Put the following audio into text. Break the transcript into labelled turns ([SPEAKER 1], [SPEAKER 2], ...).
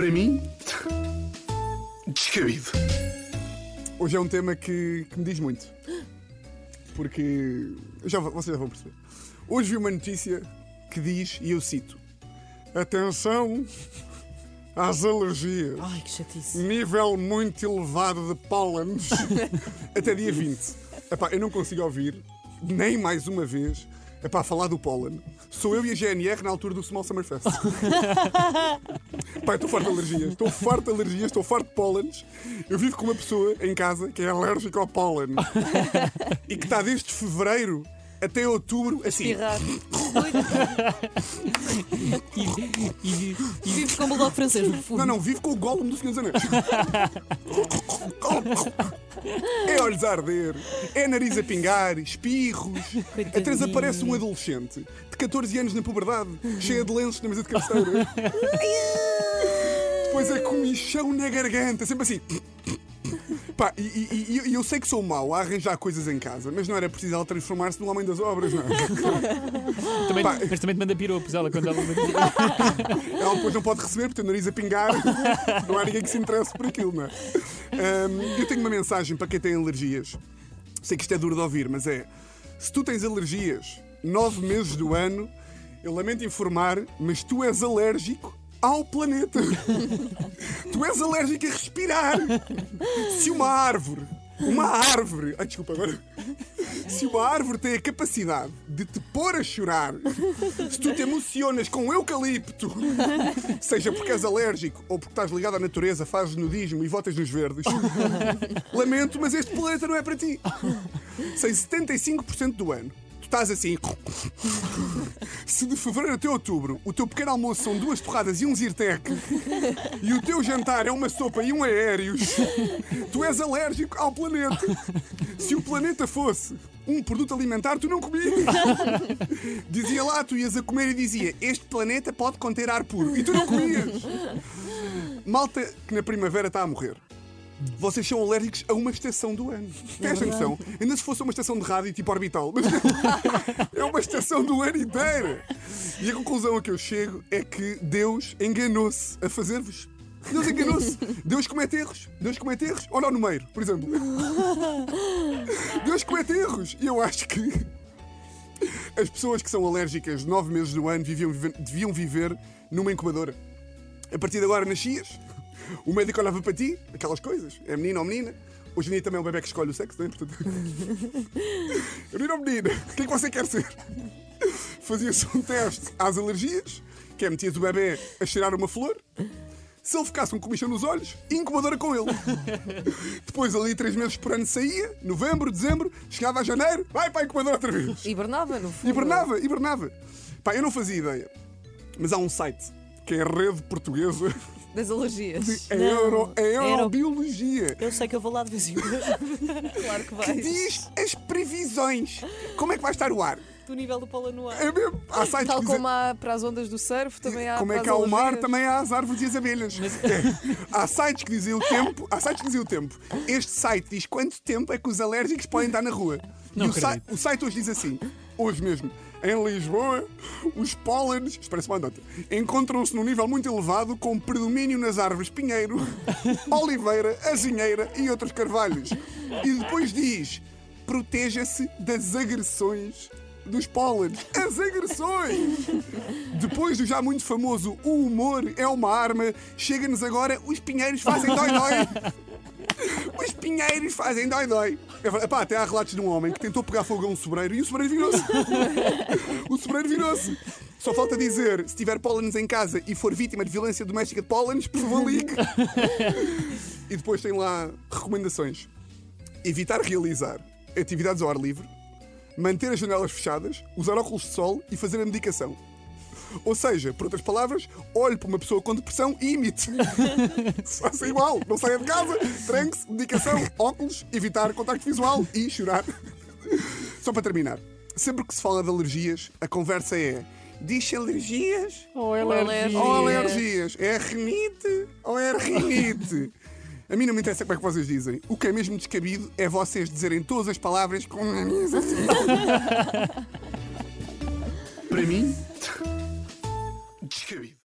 [SPEAKER 1] Para mim, descabido.
[SPEAKER 2] Hoje é um tema que, que me diz muito. Porque. Já, vocês já vão perceber. Hoje vi uma notícia que diz, e eu cito: Atenção às alergias.
[SPEAKER 3] Ai, que chatice.
[SPEAKER 2] Nível muito elevado de pólenes até dia 20. Epá, eu não consigo ouvir, nem mais uma vez, epá, falar do pólen. Sou eu e a GNR na altura do Small Summer Fest. Eu estou farto de alergias. Estou farto de alergias, estou farto de pólenes. Eu vivo com uma pessoa em casa que é alérgica ao pólen. E que está desde fevereiro até outubro assim.
[SPEAKER 4] E, e- e-
[SPEAKER 3] Vives com o bulldog francês no fundo.
[SPEAKER 2] Não, não, vivo com o Gollum do Senhor dos Anéis. É olhos a arder, é nariz a pingar, espirros. A Teresa
[SPEAKER 3] Coitadinho.
[SPEAKER 2] parece um adolescente de 14 anos na puberdade, cheia de lenços na mesa de cabeceira. Depois é comichão na garganta, sempre assim. Pá, e, e- e- e eu sei que sou mau a arranjar coisas em casa, mas não era preciso ela transformar-se num homem das obras, não é?
[SPEAKER 4] também,
[SPEAKER 2] Pá.
[SPEAKER 4] mas também te manda piropos ela quando ela
[SPEAKER 2] Ela depois não pode receber, porque tem o nariz a pingar. Não há ninguém que se interesse por aquilo, não é? Ahm, eu tenho uma mensagem para quem tem alergias. Sei que isto é duro de ouvir, mas é: se tu tens alergias nove meses do ano, eu lamento informar, mas tu és alérgico ao planeta. tu és alérgico a respirar. Se uma árvore, uma árvore, ai desculpa agora. Se uma árvore tem a capacidade de te pôr a chorar, se tu te emocionas com eucalipto, seja porque és alérgico ou porque estás ligado à natureza, fazes nudismo e votas nos verdes, lamento, mas este planeta não é para ti. Sem 75% do ano, estás assim. Se de fevereiro até outubro o teu pequeno almoço são duas torradas e um zirtec e o teu jantar é uma sopa e um aéreos, tu és alérgico ao planeta. Se o planeta fosse um produto alimentar, tu não comias. Dizia lá, tu ias a comer e dizia: Este planeta pode conter ar puro. E tu não comias. Malta que na primavera está a morrer. Vocês são alérgicos a uma estação do ano. Tem esta noção? Ainda se fosse uma estação de rádio tipo orbital. Mas é uma estação do ano inteira. E a conclusão a que eu chego é que Deus enganou-se a fazer-vos. Deus enganou-se. Deus comete erros. Deus comete erros. Olha o número, por exemplo. Deus comete erros. E eu acho que as pessoas que são alérgicas nove meses do ano deviam viver, deviam viver numa incubadora. A partir de agora nascias, o médico olhava para ti, aquelas coisas, é menino ou menina. Hoje em dia também é o bebê que escolhe o sexo, não é? Portanto... É menino ou menina? O que é que você quer ser? Fazia-se um teste às alergias, que é metias o bebê a cheirar uma flor. Se ele ficasse com comichão nos olhos, incubadora com ele. Depois, ali, três meses por ano saía, novembro, dezembro, chegava a janeiro, vai para a incubadora outra vez.
[SPEAKER 3] Hibernava, no fundo.
[SPEAKER 2] Hibernava, hibernava. Pá, eu não fazia ideia. Mas há um site que é a rede portuguesa
[SPEAKER 3] Das alergias.
[SPEAKER 4] Não,
[SPEAKER 2] euro, a
[SPEAKER 4] aero-
[SPEAKER 2] eurobiologia.
[SPEAKER 4] Eu sei que eu vou lá de vez em quando.
[SPEAKER 3] Claro que
[SPEAKER 2] Que
[SPEAKER 3] vai.
[SPEAKER 2] diz as previsões. Como é que vai estar o ar?
[SPEAKER 3] Do nível do pólen no ar.
[SPEAKER 2] É mesmo. Há sites
[SPEAKER 3] Tal
[SPEAKER 2] que dizem-
[SPEAKER 3] como há para as ondas do surf, também há
[SPEAKER 2] Como é que há o mar, também há as árvores e as abelhas. É. Há sites que dizem o tempo. Há sites que dizem o tempo. Este site diz quanto tempo é que os alérgicos podem estar na rua.
[SPEAKER 4] Não
[SPEAKER 2] e o, o site hoje diz assim, hoje mesmo, em Lisboa, os pólenes, parece uma nota, encontram-se num nível muito elevado com predomínio nas árvores pinheiro, oliveira, azinheira e outros carvalhos. E depois diz, proteja-se das agressões dos pólenes. As agressões! Depois do já muito famoso O humor é uma arma, chega-nos agora os pinheiros fazem dói-dói. Os pinheiros fazem dói-dói. É. Epá, até há relatos de um homem que tentou pegar fogo a um sobreiro e o sobreiro virou-se. o sobreiro virou-se. Só falta dizer, se tiver pólenes em casa e for vítima de violência doméstica de pólenes, por favor ligue. e depois tem lá recomendações. Evitar realizar atividades ao ar livre, manter as janelas fechadas, usar óculos de sol e fazer a medicação. Ou seja, por outras palavras, olhe para uma pessoa com depressão e imite. Faça igual, não saia de casa, tranque-se, medicação, óculos, evitar contacto visual e chorar. Só para terminar, sempre que se fala de alergias, a conversa é diz alergias
[SPEAKER 4] Ou
[SPEAKER 3] alergia.
[SPEAKER 2] ou alergias? É rinite ou é rinite? A mim não me interessa como é que vocês dizem. O que é mesmo descabido é vocês dizerem todas as palavras com nariz assim.
[SPEAKER 1] Para mim,